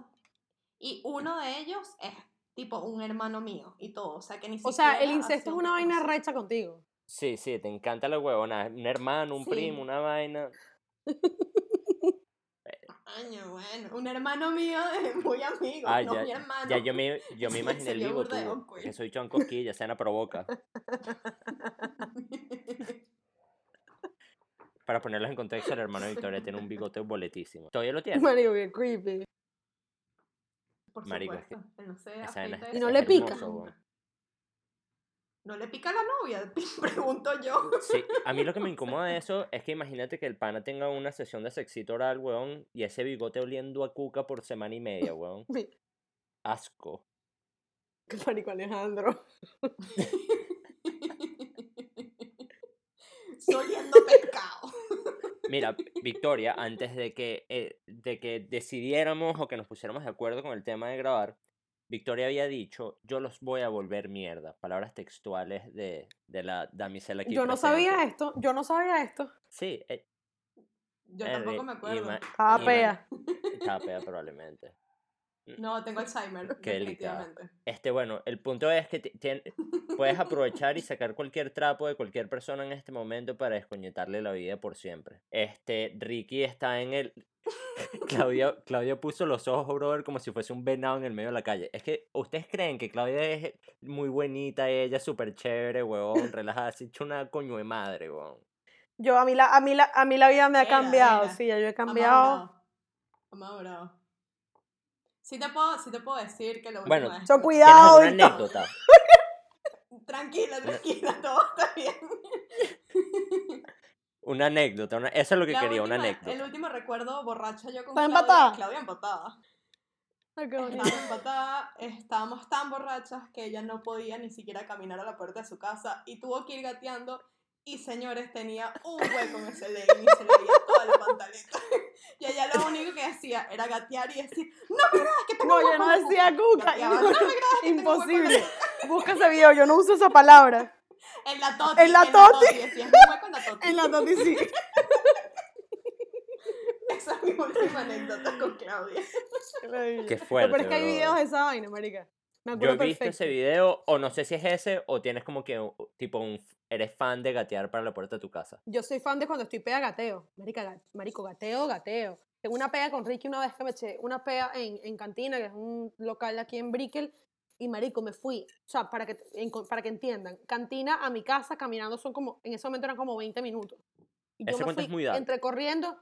y uno de ellos es tipo un hermano mío y todo. O sea, que ni O sea, el siquiera incesto es un una vaina recha contigo. Sí, sí, te encanta la huevona. Un hermano, un Sí. primo, una vaina. Año, bueno, un hermano mío es muy amigo, Ah, no ya, mi hermano. ya yo me, yo me imaginé el vivo tú. Que soy choncoquilla, se la provoca. Para ponerlos en contexto, el hermano de Victoria tiene un bigote boletísimo. ¿Todavía lo tiene? Marico, bien creepy. Por Marico, es que supuesto, él no esa es- Y no es le pica. hermoso. ¿No le pica a la novia? Pregunto yo. Sí, a mí lo que me incomoda de eso es que imagínate que el pana tenga una sesión de sexito oral, weón, y ese bigote oliendo a cuca por semana y media, weón. Asco. Qué pánico, Alejandro. Soliendo pescado. Mira, Victoria, antes de que, eh, de que decidiéramos o que nos pusiéramos de acuerdo con el tema de grabar, Victoria había dicho, yo los voy a volver mierda. Palabras textuales de, de la damisela aquí Yo no sabía esto, yo no sabía esto. Sí, eh, Yo eh, tampoco me acuerdo. Estaba pea. Estaba pea probablemente. No, tengo Alzheimer. Qué definitivamente. Este, bueno, el punto es que puedes aprovechar y sacar cualquier trapo de cualquier persona en este momento para descoñetarle la vida por siempre. Este, Ricky está en el... Claudia, Claudia puso los ojos, brother, como si fuese un venado en el medio de la calle. Es que, ¿ustedes creen que Claudia es muy bonita, ella súper chévere, huevón, relajada, así hecho una coño de madre, huevón? Yo, a mí la, a mí la, a mí la vida me ha Era, cambiado, era. sí, ya yo he cambiado. madurado. Ha madurado. Sí te puedo, sí te puedo decir que lo Bueno, último es so que- ¿Tienes cuidado. todo. anécdota? Tranquila, tranquila, todo está bien. Una anécdota, una- eso es lo que La quería, una anécdota. El último recuerdo borracha yo con ¿Está Claudia. empatada? Claudia empatada. Ay, qué bonito. Estaba empatada, estábamos tan borrachas que ella no podía ni siquiera caminar a la puerta de su casa y tuvo que ir gateando. Y señores, tenía un hueco en ese legging y se le veía toda la pantaleta. Y ella lo único que hacía era gatear y decir: No me creas que tengo No, yo no decía cuca. Gateaba, "No me que la Imposible. Busca ese video, yo no uso esa palabra. En la toti. En la toti. decía, "Es un hueco en la toti. En la toti sí. Esa es mi última anécdota con Claudia. Qué No, fuerte, Pero es que hay videos de esa vaina, marica. Me Yo acuerdo he visto perfecto. ese video, o no sé si es ese, o tienes como que, tipo, un, eres fan de gatear para la puerta de tu casa. Yo soy fan de cuando estoy pega gateo. Marica, marico, gateo, gateo. Tengo una pega con Ricky una vez que me eché una pega en, en Cantina, que es un local aquí en Brickell, y marico, me fui. O sea, para que, en- para que entiendan, Cantina a mi casa caminando son como, en ese momento eran como 20 minutos. Y yo me fui es muy largo. entre corriendo,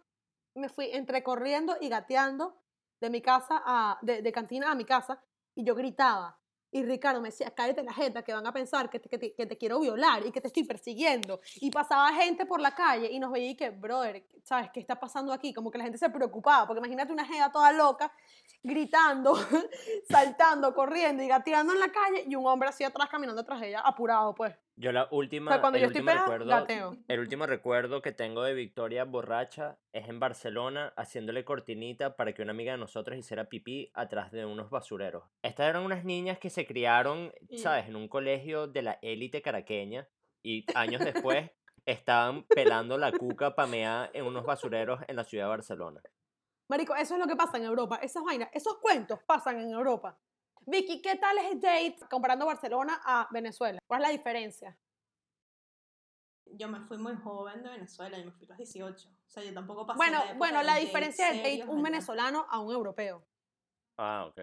me fui entre corriendo y gateando de mi casa a, de, de Cantina a mi casa, y yo gritaba. Y Ricardo me decía, cállate la jeta, que van a pensar que te, que, te, quiero violar y que te estoy persiguiendo. Y pasaba gente por la calle y nos veía y que, brother, ¿sabes qué está pasando aquí? Como que la gente se preocupaba, porque imagínate una jeva toda loca, gritando, saltando, corriendo y gateando en la calle y un hombre así atrás caminando de ella, apurado, pues. Yo la O última, sea, cuando el yo último recuerdo, gateo. el último recuerdo que tengo de Victoria borracha es en Barcelona haciéndole cortinita para que una amiga de nosotros hiciera pipí atrás de unos basureros. Estas eran unas niñas que se criaron, Y- ¿sabes? En un colegio de la élite caraqueña y años después estaban pelando la cuca pameada en unos basureros en la ciudad de Barcelona. Marico, eso es lo que pasa en Europa. Esas vainas, esos cuentos pasan en Europa. Vicky, ¿qué tal es el date comparando Barcelona a Venezuela? ¿Cuál es la diferencia? Yo me fui muy joven de Venezuela, yo me fui a los 18. O sea, yo tampoco pasé Bueno, la bueno, la diferencia del date un venezolano a un europeo. Ah, ok.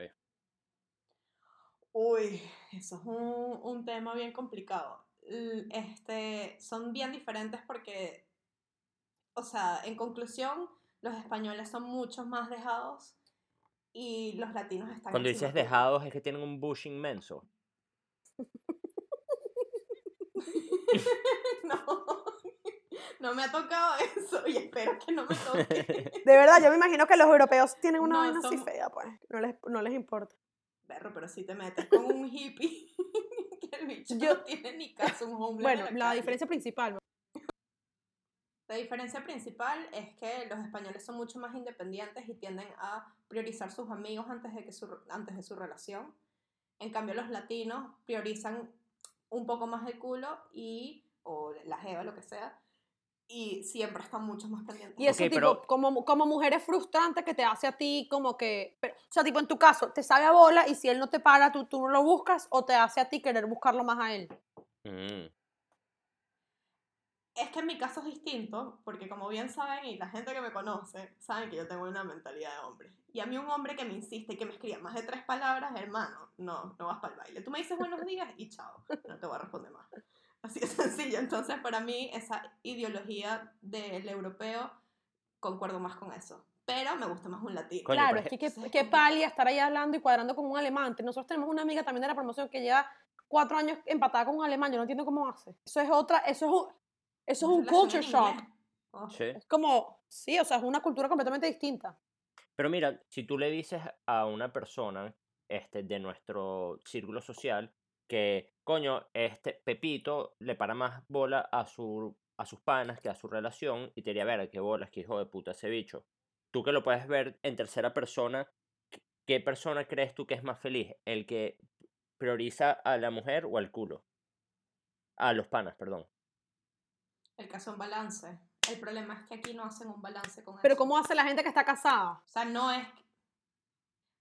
Uy, eso es un, un tema bien complicado. Este, son bien diferentes porque, o sea, en conclusión, los españoles son mucho más dejados y los latinos están Cuando dices dejados es que tienen un bush inmenso. No, no me ha tocado eso y espero que no me toque. De verdad, yo me imagino que los europeos tienen una No, vaina así fea, pues. No les, no les importa. Perro, pero si te metes con un hippie, que el bicho Yo- no tiene ni caso, un homeless Bueno, en la calle. diferencia principal. La diferencia principal es que los españoles son mucho más independientes y tienden a priorizar sus amigos antes de, que su, antes de su relación. En cambio, los latinos priorizan un poco más el culo y, o la jeva, lo que sea, y siempre están mucho más pendientes. Y eso, Ok, tipo, pero- como, como mujer es frustrante que te hace a ti como que... pero- o sea, tipo, en tu caso, te sabe a bola y si él no te para, tú, tú no lo buscas o te hace a ti querer buscarlo más a él. Mm. Es que en mi caso es distinto, porque como bien saben, y la gente que me conoce, saben que yo tengo una mentalidad de hombre. Y a mí un hombre que me insiste y que me escriba más de tres palabras, hermano, no, no vas para el baile. Tú me dices buenos días y chao, no te voy a responder más. Así de sencillo. Entonces, para mí, esa ideología del europeo, concuerdo más con eso. Pero me gusta más un latino. Claro, pero es que qué, qué palia estar ahí hablando y cuadrando con un alemán. Nosotros tenemos una amiga también de la promoción que lleva cuatro años empatada con un alemán, yo no entiendo cómo hace. Eso es otra, eso es un, eso es un culture shock. Oh, Sí. Es como, sí, o sea, es una cultura completamente distinta. Pero mira, si tú le dices a una persona este, de nuestro círculo social que, coño, este Pepito le para más bola a, su, a sus panas que a su relación y te diría, ver, qué bolas, qué hijo de puta ese bicho. Tú que lo puedes ver en tercera persona, ¿qué- ¿qué persona crees tú que es más feliz? ¿El que prioriza a la mujer o al culo? A los panas, perdón. El caso un balance. El problema es que aquí no hacen un balance con Pero eso. ¿cómo hace la gente que está casada? O sea, no es...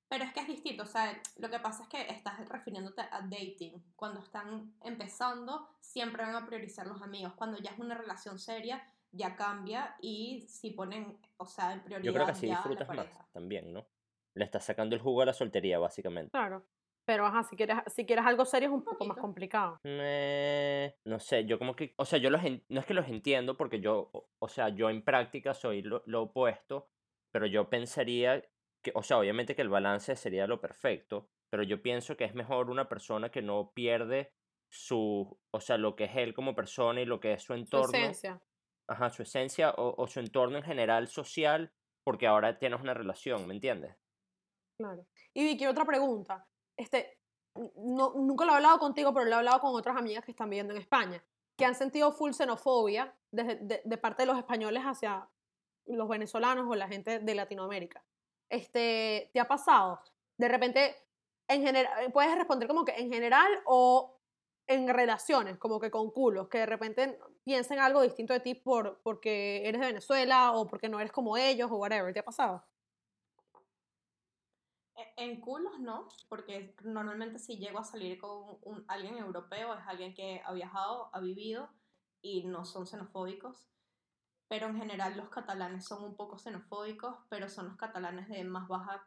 Pero es que es distinto, o sea, lo que pasa es que estás refiriéndote a dating. Cuando están empezando, siempre van a priorizar los amigos. Cuando ya es una relación seria, ya cambia y si ponen, o sea, en prioridad Yo creo que así ya a la disfrutas más pareja. también, ¿no? Le estás sacando el jugo a la soltería, básicamente. Claro. Pero ajá, si quieres, si quieres algo serio es un poco más complicado. Eh, no sé, yo como que, o sea, yo los en- no es que los entiendo porque yo, o, sea, yo en práctica soy lo, lo opuesto, pero yo pensaría que, o sea, obviamente que el balance sería lo perfecto, pero yo pienso que es mejor una persona que no pierde su, o sea, lo que es él como persona y lo que es su Su entorno, esencia. ajá, su esencia o, o su entorno en general social, porque ahora tienes una relación, ¿me entiendes? Claro. Y Vicky, otra pregunta. Este, no, nunca lo he hablado contigo, pero lo he hablado con otras amigas que están viviendo en España, que han sentido full xenofobia desde, de, parte de los españoles hacia los venezolanos o la gente de Latinoamérica. Este, ¿Te ha pasado? De repente, en general, puedes responder como que en general o en relaciones, como que con culos, que de repente piensen algo distinto de ti por, porque eres de Venezuela o porque no eres como ellos o whatever. ¿Te ha pasado? En culos no, porque normalmente si llego a salir con un, alguien europeo es alguien que ha viajado, ha vivido y no son xenofóbicos. Pero en general los catalanes son un poco xenofóbicos, pero son los catalanes de más baja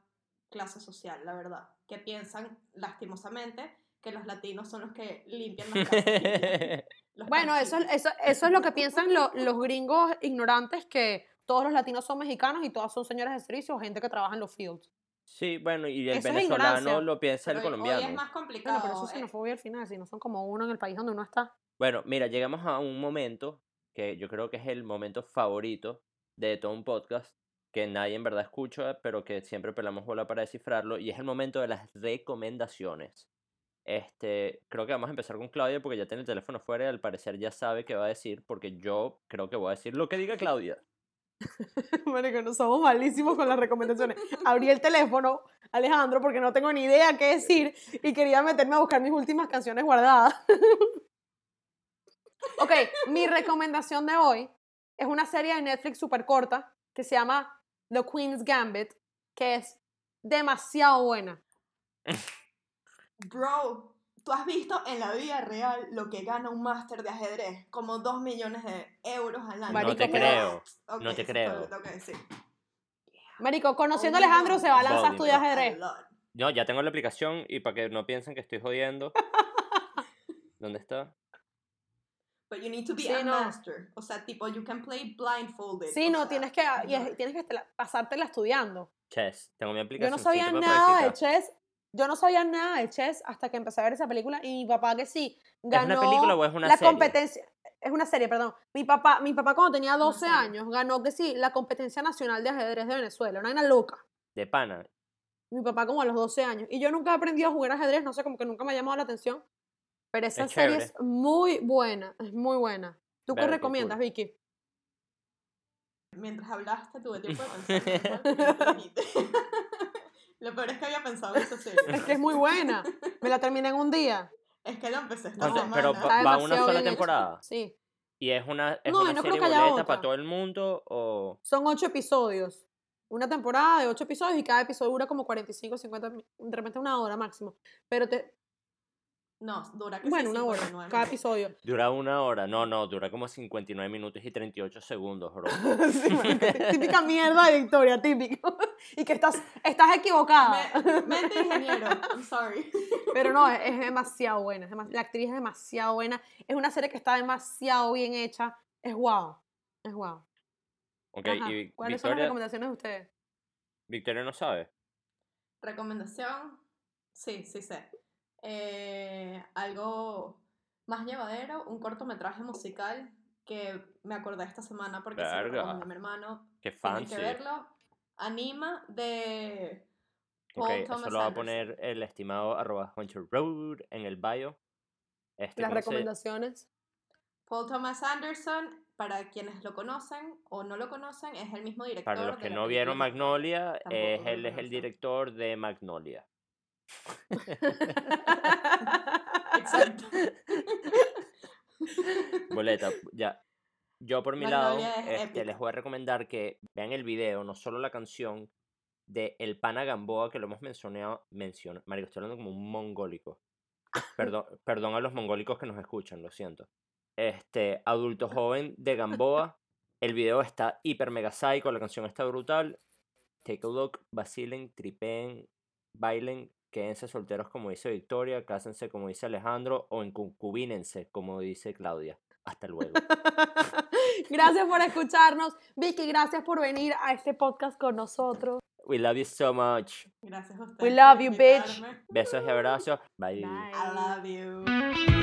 clase social, la verdad, que piensan lastimosamente que los latinos son los que limpian las casas. los Bueno, eso, eso, eso es lo que piensan lo- los gringos ignorantes, que todos los latinos son mexicanos y todas son señoras de servicio o gente que trabaja en los fields. Sí, bueno, y el Eso venezolano lo piensa el Pero colombiano. Hoy es más Bueno, complicado. pero eso es eh, xenofobia al final, si no son como uno en el país donde uno está. Bueno, mira, llegamos a un momento que yo creo que es el momento favorito de todo un podcast, que nadie en verdad escucha, pero que siempre pelamos bola para descifrarlo, y es el momento de las recomendaciones. Este, creo que vamos a empezar con Claudia porque ya tiene el teléfono fuera y al parecer ya sabe qué va a decir, porque yo creo que voy a decir lo que diga Claudia. Marico, no somos malísimos con las recomendaciones. Abrí el teléfono, Alejandro, porque no tengo ni idea qué decir y quería meterme a buscar mis últimas canciones guardadas. ok, mi recomendación de hoy es una serie de Netflix súper corta que se llama The Queen's Gambit, que es demasiado buena. Bro, tú has visto en la vida real lo que gana un máster de ajedrez, como 2 millones de euros al año. Marico, no te creo. Ok, no te creo. que decir. Marico, conociendo a Oh Alejandro se va a lanzar a Bonito. estudiar A ajedrez. No, ya tengo la aplicación y para que no piensen que estoy jodiendo. ¿Dónde está? But you need to be Sí, a no. master. O sea, tipo, you can play blindfolded. Sí, no, sea, tienes que, y es- no. tienes que pasártela estudiando. Chess. Tengo mi Yo aplicación. no sabía nada de chess. Yo no sabía nada de chess hasta que empecé a ver esa película y mi papá que sí ganó ¿Es una película o es una la serie? competencia. Es una serie, perdón. Mi papá, mi papá cuando tenía 12 serie. años ganó que sí la competencia nacional de ajedrez de Venezuela, una vaina loca. De pana. Mi papá como a los 12 años. Y yo nunca he aprendido a jugar ajedrez, no sé, como que nunca me ha llamado la atención. Pero esa Es serie chévere. es muy buena, es muy buena. ¿Tú qué recomiendas, cool. Vicky? Mientras hablaste, tuve tiempo de pensar. Lo peor es que había pensado en esa serie. Es que es muy buena. Me la terminé en un día. Es que lo empecé esta ¿Cuánto- semana. pero Está va una sola temporada? Sí. ¿Y es una, es No, y una no creo serie que haya boleta para todo el mundo o...? Son ocho episodios. Una temporada de ocho episodios y cada episodio dura como 45, 50, mi- de repente una hora máximo. Pero te, No, dura que bueno, una hora 59 cada episodio. Dura una hora. No, no, dura como 59 minutos y 38 segundos, bro. Sí, típica mierda de Victoria, típico. Y que estás, estás equivocada. Me- Mente ingeniero, I'm sorry. Pero no, es, es demasiado buena. es la actriz es demasiado buena. Es una serie que está demasiado bien hecha. Es guau. Es guau. Ok, Ajá. y ¿Cuáles son las recomendaciones de ustedes? Victoria no sabe. Recomendación, sí, sí sé. Eh, algo más llevadero, un cortometraje musical que me acordé esta semana porque se lo mi hermano. Qué fancy. que verlo. Anima de Ok, Paul eso Thomas lo va a Anderson. poner el estimado arroba Road en el bio. Este, Las ¿cómo se- recomendaciones. Paul Thomas Anderson, para quienes lo conocen o no lo conocen, es el mismo director. Para los que no vieron película- Magnolia, es, él es el director de Magnolia. Exacto. Boleta, ya. Yo por mi lado, es este, les voy a recomendar que vean el video, no solo la canción de El Pana Gamboa, que lo hemos mencionado, mencionado, marico, estoy hablando como un mongólico. Perdón, perdón a los mongólicos que nos escuchan, lo siento. Este, adulto joven de Gamboa, el video está hiper mega psycho, la canción está brutal. Take a look, vacilen, tripeen, bailen, quédense solteros como dice Victoria, cásense como dice Alejandro o encuncubínense como dice Claudia. Hasta luego. gracias por escucharnos. Vicky, gracias por venir a este podcast con nosotros. We love you so much. Gracias a ustedes. We love you, bitch. Besos y abrazos. Bye. Bye. I love you.